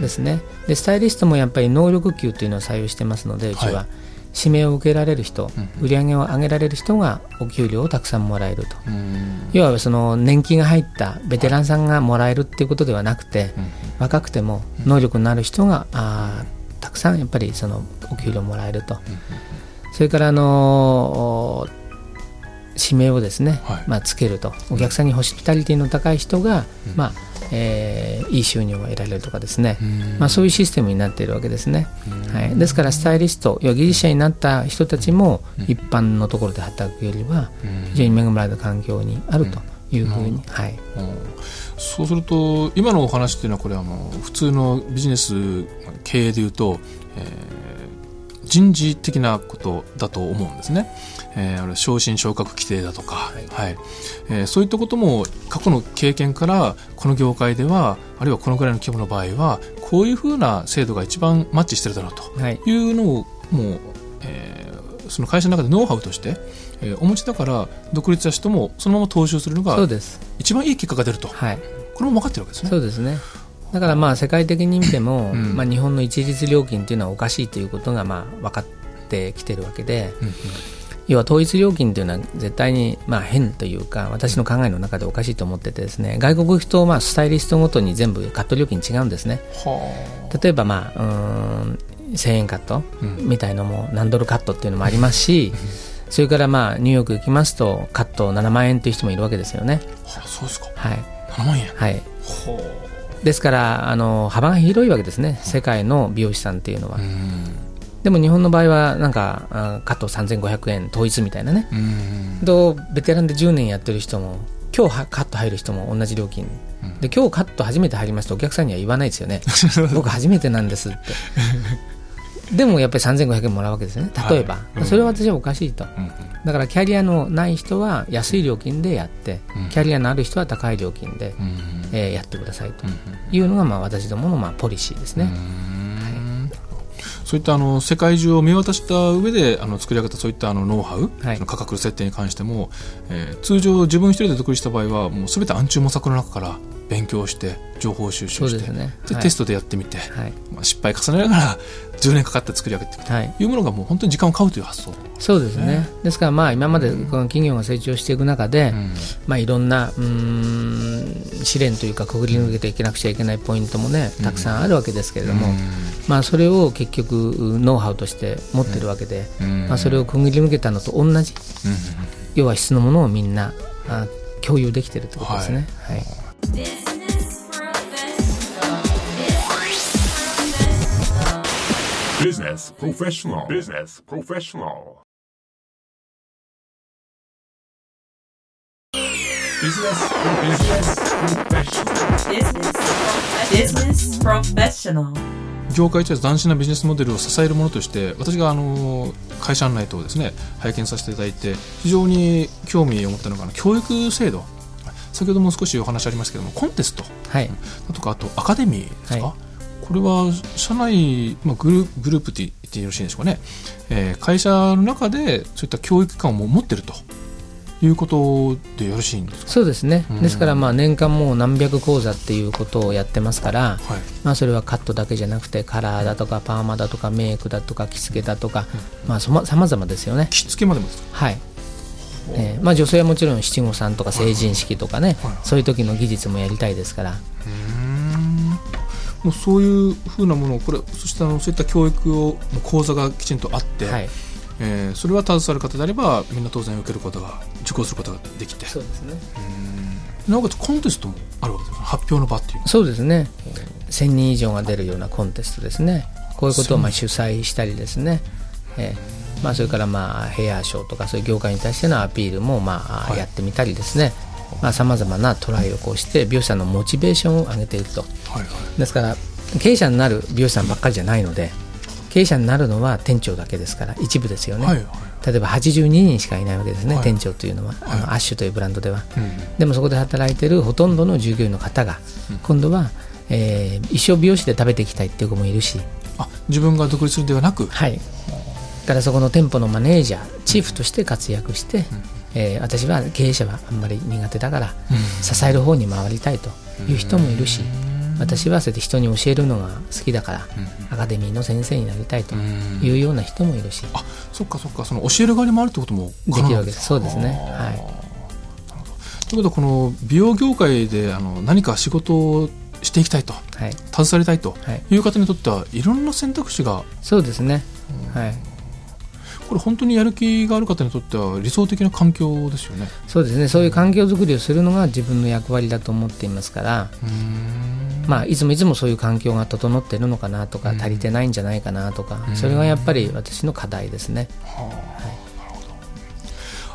ですね、でスタイリストもやっぱり能力給というのを採用してますのでうちは、はい指名を受けられる人、売り上げを上げられる人がお給料をたくさんもらえると、要はその年金が入ったベテランさんがもらえるっていうことではなくて、若くても能力のある人が、あーたくさんやっぱりそのお給料もらえると、それからあのー指名をですね、はい。まあ、つけると。お客さんにホスピタリティの高い人が、まあえーいい収入を得られるとかですね、まあ、そういうシステムになっているわけですね、はい、ですからスタイリスト要は技術者になった人たちも一般のところで働くよりは非常に恵まれた環境にあるというふうに、はい、うん。そうすると今のお話っていうのはこれはもう普通のビジネス経営でいうと、えー人事的なことだと思うんですね。えーあれ昇進昇格規定だとか、はい。えーそういったことも過去の経験からこの業界ではあるいはこのぐらいの規模の場合はこういうふうな制度が一番マッチしてるだろうとはい、いうのをもう、えーその会社の中でノウハウとして、えーお持ちだから独立した人もそのまま踏襲するのがそうです、一番いい結果が出ると。はい、これも分かってるわけですね。そうですね。だからまあ世界的に見ても、うん。まあ、日本の一律料金というのはおかしいということがまあ分かってきてるわけで、うんうん要は統一料金というのは絶対にまあ変というか私の考えの中でおかしいと思っててですね。外国行くとまあスタイリストごとに全部カット料金違うんですね。は例えばまあうーん1000円カットうん。みたいのも何ドルカットっていうのもありますしそれからまあニューヨーク行きますとカット7万円という人もいるわけですよね。あ、はあ、そうですか。はい、7万円。はい、はですからあの幅が広いわけですね。世界の美容師さんっていうのは、あ。うん。でも日本の場合はなんかあカット3500円統一みたいなね。うん。とベテランで10年やってる人も今日はカット入る人も同じ料金。で今日カット初めて入りますとお客さんには言わないですよね。僕初めてなんですって。でもやっぱり3500円もらうわけですね。例えば、はいうん。それは私はおかしいと。うんうん。だからキャリアのない人は安い料金でやって、うんキャリアのある人は高い料金で、うんえーやってくださいとうんいうのがまあ私どものまあポリシーですね、うんそういったあの世界中を見渡した上であの作り上げたそういったあのノウハウ、はい。その価格設定に関しても、えー通常自分一人で独立した場合はもう全て暗中模索の中から勉強して情報収集してね。はい。でテストでやってみて、はい。まあ、失敗重ねながら10年かかって作り上げていくとはい、いうものがもう本当に時間を買うという発想、そうですね、ですからまあ今までこの企業が成長していく中で、うん。まあ、いろんなうーん試練というかくぐり抜けていけなくちゃいけないポイントもねたくさんあるわけですけれども、まあ、それを結局ノウハウとして持ってるわけで、うん。まあ、それをくぐり抜けたのと同じうん。要は質のものをみんなあ共有できてるってことですね。はい、Business professional. Business professional. Business professional. Business Professional. Business Professional. 業界と斬新なビジネスモデルを支えるものとして私があの会社案内等をですね拝見させていただいて非常に興味を持ったのが教育制度先ほども少しお話ありましたけどもコンテストはい。だとかあとアカデミーですか、はい。これは社内、まあ、グルグループって言ってよろしいんでしょうかね、えー会社の中でそういった教育機関を持ってるということでよろしいんですか？そうですね、うん。ですからまあ年間もう何百講座っていうことをやってますから、はい。まあ、それはカットだけじゃなくてカラーだとかパーマだとかメイクだとか着付けだとか、まあ、そま様々ですよね。着付けまでもですか？はいえーまあ、女性はもちろん七五三とか成人式とかね、そういう時の技術もやりたいですから、もうそういうふうなものをこれそしてあのそういった教育を講座がきちんとあって、はい、えーそれは携わる方であればみんな当然受けることが受講することができて。そうですね。なおかつコンテストもあるわけです発表の場っていうそうですね。1000人以上が出るようなコンテストですね。こういうことをまあ主催したりですね、えーまあ、それからまあヘアショーとかそういう業界に対してのアピールもまはい。あやってみたりですね。さまざ、まなトライをこうして美容師さんのモチベーションを上げていると。はいはい。ですから経営者になる美容師さんばっかりじゃないので経営者になるのは店長だけですから一部ですよね、はいはい。例えば82人しかいないわけですね、はい。店長というのは、あのはいアッシュというブランドでは、うんでもそこで働いてるほとんどの従業員の方が、今度は、えー一生美容師で食べていきたいっていう子もいるし、あ自分が独立するんではなくはい、だからそこの店舗のマネージャーチーフとして活躍して、えー私は経営者はあんまり苦手だから、支える方に回りたいという人もいるし、私はそうやって人に教えるのが好きだから、アカデミーの先生になりたいというような人もいるし、あそっかそっか。その教える側に回るってこともできるわけです。そうですね。はい。ということはこの美容業界であの何か仕事をしていきたいとはい。携わりたいとはい。いう方にとってはいろんな選択肢がそうですね、はいこれ本当にやる気がある方にとっては理想的な環境ですよね。そうですね。そういう環境づくりをするのが自分の役割だと思っていますから、まあ、いつもいつもそういう環境が整っているのかなとか、足りてないんじゃないかなとか、それがやっぱり私の課題ですね。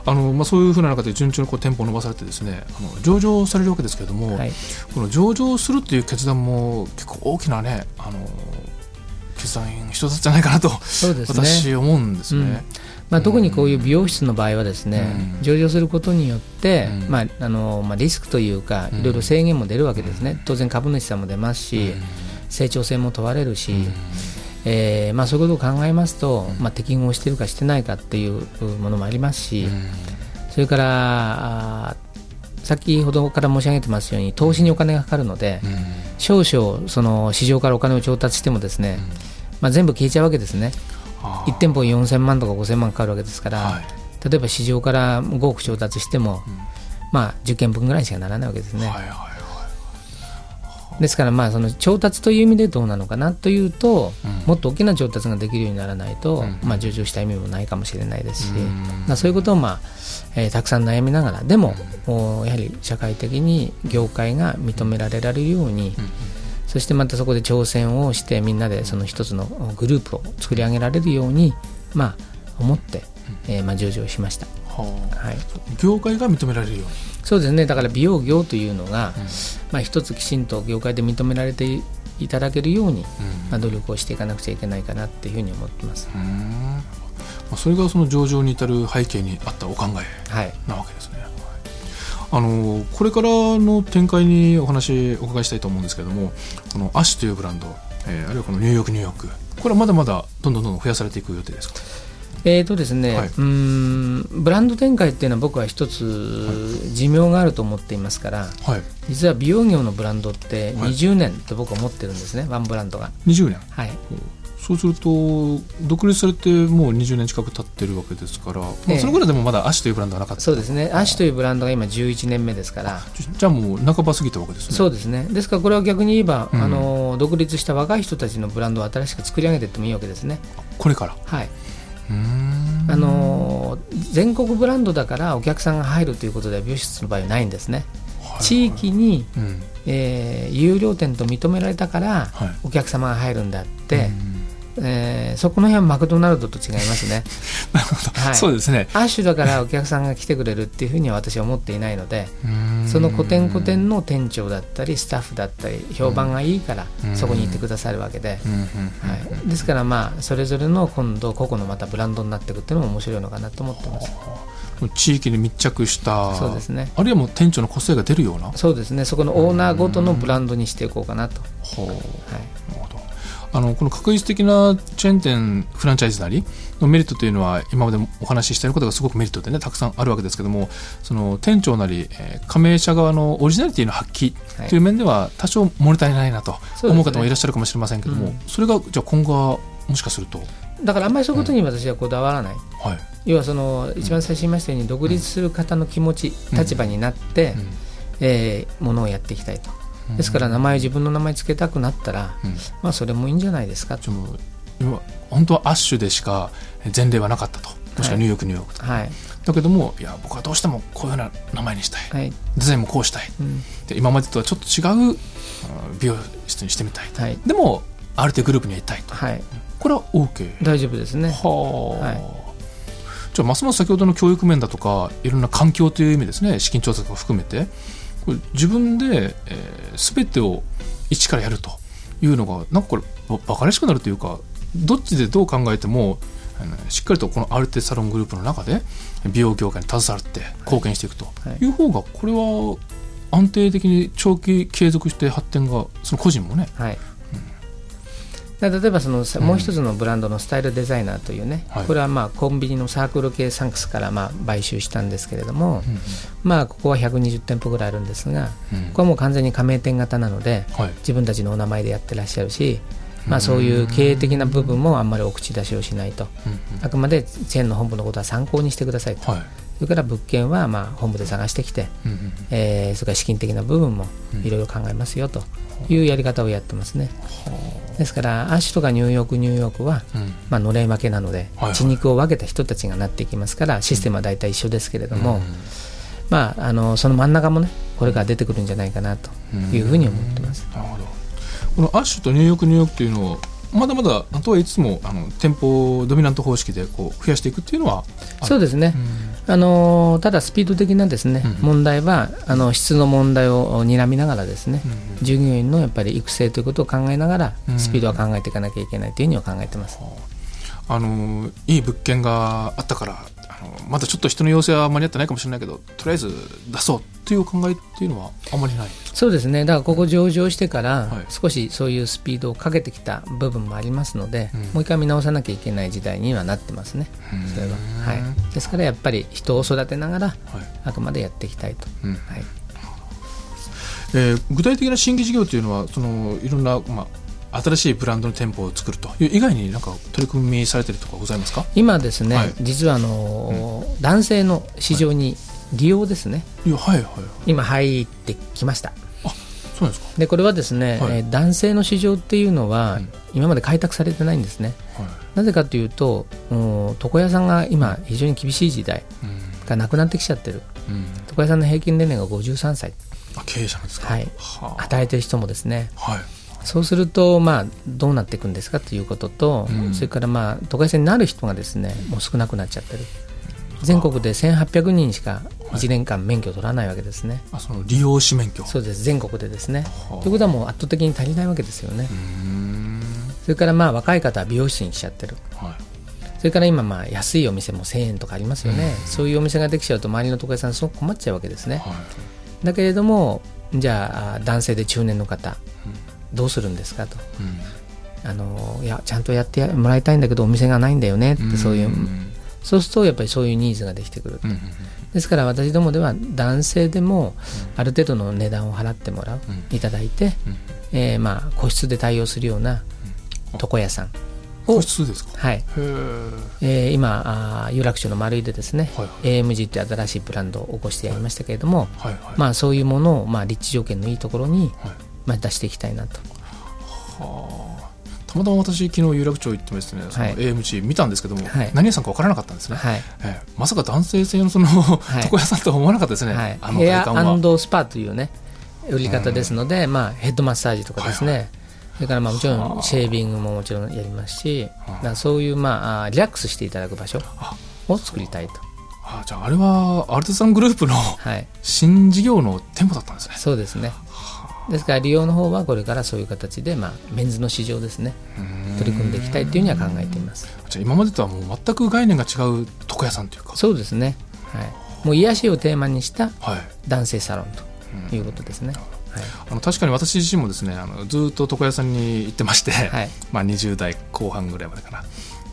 あ。のまあ、そういうふうな中で順調にこう店舗を伸ばされてですねあの上場されるわけですけれども、はい。この上場するっていう決断も結構大きなねあの決断一つじゃないかなと、そうですね私思うんですね。まあ、特にこういう美容室の場合はですね、うん上場することによって、うんまああのまあ、リスクというかいろいろ制限も出るわけですね、当然株主さんも出ますし、成長性も問われるし、えーまあ、そういうことを考えますと、まあ、適合してるかしてないかっていうものもありますし、それから先ほどから申し上げてますように投資にお金がかかるので、少々その市場からお金を調達してもですね、まあ、全部消えちゃうわけですね。あー。1店舗4000万とか5000万かかるわけですから、はい。例えば市場から5億調達しても、まあ、10件分ぐらいしかならないわけですね、はいはいはですからまあその調達という意味でどうなのかなというと、うん。もっと大きな調達ができるようにならないと、うん。まあ、上場した意味もないかもしれないですし、うん。まあ、そういうことを、まあえーたくさん悩みながらでも、やはり社会的に業界が認められられるように、そしてまたそこで挑戦をしてみんなでその一つのグループを作り上げられるように、まあ、思って、えーまあ、上場しました、ははい、あ業界が認められるように。そうですね。だから美容業というのが、うん。まあ、一つきちんと業界で認められていただけるように、うん。まあ、努力をしていかなくちゃいけないかなっていうふうに思ってます、うーん。まあそれがその上場に至る背景にあったお考えはい。なわけですね。はいあのこれからの展開にお話お伺いしたいと思うんですけれどもこのアッシュというブランド、えーあるいはこのニューヨークニューヨークこれはまだまだどんどんどんどん増やされていく予定ですか？えーとですねはい。うーんブランド展開っていうのは僕は一つ寿命があると思っていますからはい。実は美容業のブランドってはい。20年と僕は思ってるんですね、ワンブランドが。20年。はい、そうすると独立されてもう20年近く経ってるわけですから、まあええその頃でもまだアッシュというブランドはなかった。そうですね、というブランドが今11年目ですから、じじゃあもう半ば過ぎたわけですね。そうですね、ですからこれは逆に言えば、うん。あの独立した若い人たちのブランドを新しく作り上げていってもいいわけですね。これから。はい、あの全国ブランドだからお客さんが入るということでは美容室の場合はないんですね。はい。地域に、うん。えー有料店と認められたからはい。お客様が入るんであって、うんえーそこの辺はマクドナルドと違いますね。なるほど、はい。そうですね。アッシュだからお客さんが来てくれるっていうふうには私は思っていないので、その古典古典の店長だったりスタッフだったり評判がいいからうん。そこに行ってくださるわけで、はい、ですからまあそれぞれの今度個々のまたブランドになっていくっていうのも面白いのかなと思ってます。地域に密着したそうですね。あるいはもう店長の個性が出るような。そうですね。そこのオーナーごとのブランドにしていこうかなと。はい。なるほどあのこの確実的なチェーン店フランチャイズなりのメリットというのは今までもお話ししていることがすごくメリットでねたくさんあるわけですけどもその店長なり、えー加盟者側のオリジナリティの発揮はいという面では多少物足りないなと思う方もいらっしゃるかもしれませんけどもうん。それがじゃあ今後はもしかすると？だからあんまりそういうことに私はこだわらない、はい、要はその一番最初に言いましたように独立する方の気持ち、うん。立場になって、うん。えーものをやっていきたいと。うん。ですから名前自分の名前つけたくなったら、うん。まあそれもいいんじゃないですか。と。じゃあもう今本当はアッシュでしか前例はなかったと。もしくはニューヨークニューヨークと、はい。だけどもいや僕はどうしてもこういうような名前にしたい。はい。デザインもこうしたい。うん。で今までとはちょっと違ううん美容室にしてみたいと。はい。でもある程度グループにはいたいと。はい、これは OK 大丈夫ですね。はあ、はい。じゃあますます先ほどの教育面だとかいろんな環境という意味ですね。資金調達も含めてこれ自分で、えー、全てを一からやるというのがなんかこればバカらしくなるというかどっちでどう考えてもあのしっかりとこのアルテサロングループの中で美容業界に携わって貢献していくとはいいう方がこれは安定的に長期継続して発展がその個人もねはい例えばそのさもう一つのブランドのスタイルデザイナーというね、はい。これはまあコンビニのサークル系サンクスからまあ買収したん。ですけれども、まあここは120店舗ぐらいあるんですがうん。ここはもう完全に加盟店型なのではい。自分たちのお名前でやってらっしゃるし、まあ、そういう経営的な部分もあんまりお口出しをしないと。あくまでチェーンの本部のことは参考にしてくださいと、はいそれから物件はまあ本部で探してきて、うんうんえーそれから資金的な部分もいろいろ考えますよというやり方をやってますね。ですから、アッシュとかニューヨーク、ニューヨークは、うん。まあ、のれん分けなので、はいはい。血肉を分けた人たちがなっていきますから、システムは大体一緒ですけれども、うん。まあ、あのその真ん中もね、これから出てくるんじゃないかなというふうに思ってます。なるほど。このアッシュとニューヨークニューヨークというのをまだまだとは言いつつもあの店舗ドミナント方式でこう増やしていくっていうのはそうですね、あのただスピード的なですね、うん問題はあの質の問題を睨みながらですね、うん従業員のやっぱり育成ということを考えながら、うんスピードは考えていかなきゃいけないというふうには考えてます。あのいい物件があったからまだちょっと人の要請は間に合ってないかもしれないけどとりあえず出そうという考えっていうのはあまりないそうですね、だからここ上場してからはい、少しそういうスピードをかけてきた部分もありますので、うん。もう一回見直さなきゃいけない時代にはなってますね、それは。はい、ですからやっぱり人を育てながら、はい。あくまでやっていきたいと。うん。はい。えー具体的な新規事業というのはそのいろんな、まあ、新しいブランドの店舗を作るという以外になんか取り組みされてるとかございますか？今ですね、はい。実はあのー男性の市場に利用ですね、い。やはいはい。今入ってきました。そうですでこれはですね、はい。えー男性の市場っていうのは、うん今まで開拓されてないんですね。かはい。なぜかというと、うん床屋さんが今非常に厳しい時代うん。がなくなってきちゃってる。うん。床屋さんの平均年齢が53歳、あ経営者なんですか？はい。はあ。働いてる人もですね、はいそうすると、まあ、どうなっていくんですかということと、うん。それから、まあ、都会線になる人がですねもう少なくなっちゃってる。全国で1800人しか1年間免許を取らないわけですね、あその利用士免許。そうです。全国でですね。はあ。ということはもう圧倒的に足りないわけですよね、それからまあ若い方は美容室に来ちゃってる。はい。それから今まあ安いお店も1000円とかありますよね、そういうお店ができちゃうと周りの都会さんすごく困っちゃうわけですね、はい。だけれどもじゃあ男性で中年の方、どうするんですかと。うんあのいやちゃんとやってもらいたいんだけどお店がないんだよねってそういう、ん。そうするとやっぱりそういうニーズができてくる、うんうんですから私どもでは男性でもある程度の値段を払ってもらう、うん。いただいて、うん。えーまあ個室で対応するような床屋さん個室ですか？はい。へええー今あー有楽町の丸井でですね、はいはい。AMG という新しいブランドを起こしてやりましたけれども、はいはい。まあ、そういうものを、まあ、立地条件のいいところに、はいまあ、出していきたいなと。はあ。たまたま私昨日有楽町行ってですねそのはい。AMG 見たんですけども、はい。何屋さんか分からなかったんですね、はい。ええ。まさか男性性のその、い。床屋さんとは思わなかったですね、はい。あのヘアスパというね売り方ですので、まあ、ヘッドマッサージとかですね、はいそれからまあもちろはあ。んシェービングももちろんやりますし、はあ。そういうまあリラックスしていただく場所あ。を作りたいと、あじゃああれはアルテさんグループのはい、新事業の店舗だったんですね。そうですねですから利用の方はこれからそういう形で、まあ、メンズの市場ですね。取り組んでいきたいというふうには考えています。じゃあ今までとはもう全く概念が違う床屋さんというか。そうですね、はい、もう癒しをテーマにしたはい。男性サロンということですね、はい。あの確かに私自身もですねあのずっと床屋さんに行ってまして、はい。まあ、20代後半ぐらいまでかな。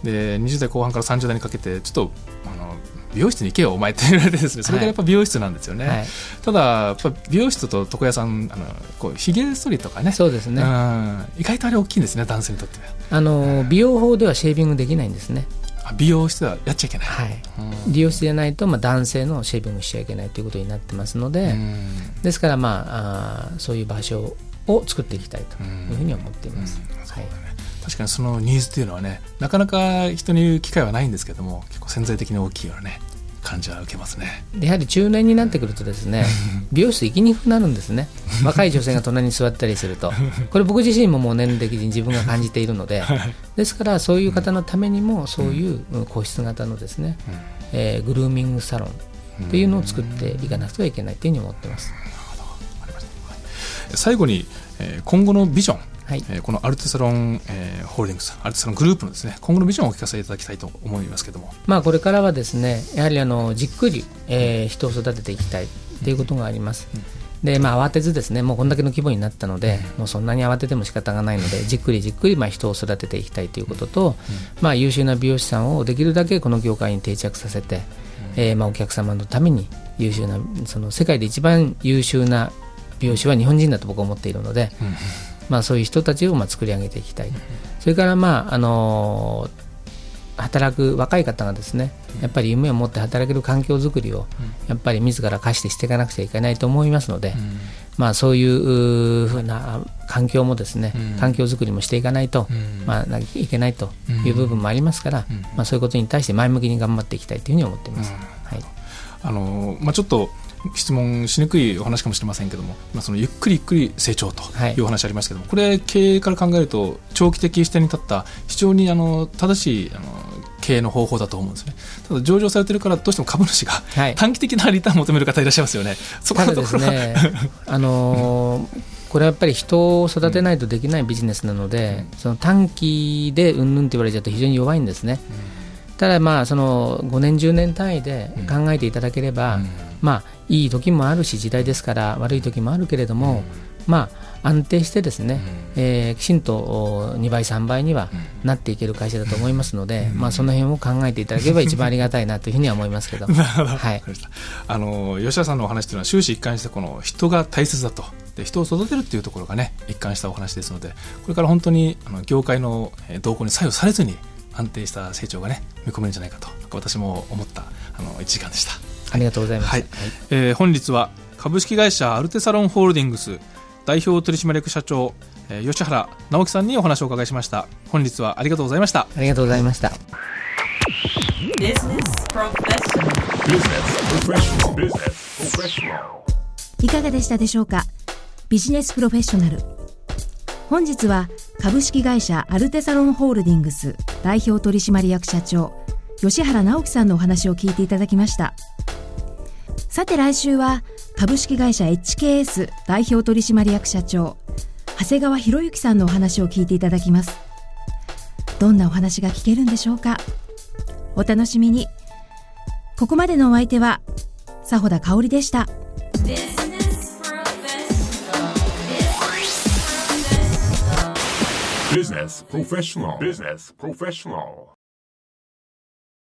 で20代後半から30代にかけてちょっとあの美容室に行けよお前って言われてですねそれがやっぱ美容室なんですよね、はい、ただやっぱ美容室と床屋さんあのこうひげ剃りとかね。そうですね、うん。意外とあれ大きいんですね男性にとって。はあの美容法ではシェービングできないんですね、あ美容室はやっちゃいけない、はい、うん。利用してないと、まあ、男性のシェービングしちゃいけないということになってますので、うん。ですから、まあ、あーそういう場所を作っていきたいというふうに思っています。はい確かにそのニーズっていうのはねなかなか人に言う機会はないんですけども結構潜在的に大きいようなね感じは受けますね。でやはり中年になってくるとですね 美容室行きにくくなるんですね。若い女性が隣に座ったりすると。これ僕自身ももう年齢的に自分が感じているのでですからそういう方のためにもそういううん個室型のですね、えーグルーミングサロンというのを作っていかなくてはいけないというふうに思ってます。最後に、えー今後のビジョン、はい。えーこのアルテサロン、えーホールディングスアルテサロングループのですね今後のビジョンをお聞かせいただきたいと思いますけども。まあ、これからはですねやはりあのじっくり、えー人を育てていきたい。ということがあります。でまあ、慌てずですねもうこんだけの規模になったので、もうそんなに慌てても仕方がないのでじっくりじっくりまあ人を育てていきたいということと、まあ、優秀な美容師さんをできるだけこの業界に定着させて、えーまあ、お客様のために優秀なその世界で一番優秀な美容師は日本人だと僕は思っているので、まあ、そういう人たちをまあ作り上げていきたい、それから、まああのー働く若い方がですねやっぱり夢を持って働ける環境づくりをやっぱり自ら課してしていかなくちゃいけないと思いますので、まあ、そういうふうな環境もですね、うん。環境づくりもしていかないと、うん。まあ、なきゃいけないという部分もありますから、うん。まあ、そういうことに対して前向きに頑張っていきたいというふうに思っています。うん。はい。あのまあ、ちょっと質問しにくいお話かもしれませんけども、まあ、そのゆっくりゆっくり成長とはい。いうお話ありますけども、これ経営から考えると長期的視点に立った非常にあの正しいあの経営の方法だと思うんですね。ただ上場されてるからどうしても株主がはい。短期的なリターンを求める方いらっしゃいますよね、そこただのところは、ですね、あのーこれはやっぱり人を育てないとできないビジネスなので、その短期でうんぬんって言われちゃうと非常に弱いんですね。ただまあその5年10年単位で考えていただければ、うんまあいい時もあるし時代ですから悪い時もあるけれども、まあ安定してですね、えーきちんとお2倍3倍にはなっていける会社だと思いますので、まあその辺を考えていただければ一番ありがたいなというふうには思いますけど。はい。あの吉田さんのお話というのは終始一貫してこの人が大切だとで人を育てるっていうところがね一貫したお話ですのでこれから本当にあの業界のえー動向に左右されずに安定した成長がね見込めるんじゃないかと私も思ったあの1時間でした。ありがとうございます。はい。えー本日は株式会社アルテサロンホールディングス代表取締役社長、えー吉原直樹さんにお話をお伺いしました。本日はありがとうございました。ありがとうございました。いかがでしたでしょうか？ビジネスプロフェッショナル。本日は株式会社アルテサロンホールディングス代表取締役社長吉原直樹さんのお話を聞いていただきましたさて来週は株式会社 HKS 代表取締役社長長谷川博之さんのお話を聞いていただきますどんなお話が聞けるんでしょうかお楽しみにここまでのお相手は佐穂田香織でした Business professional. Business professional. Business professional.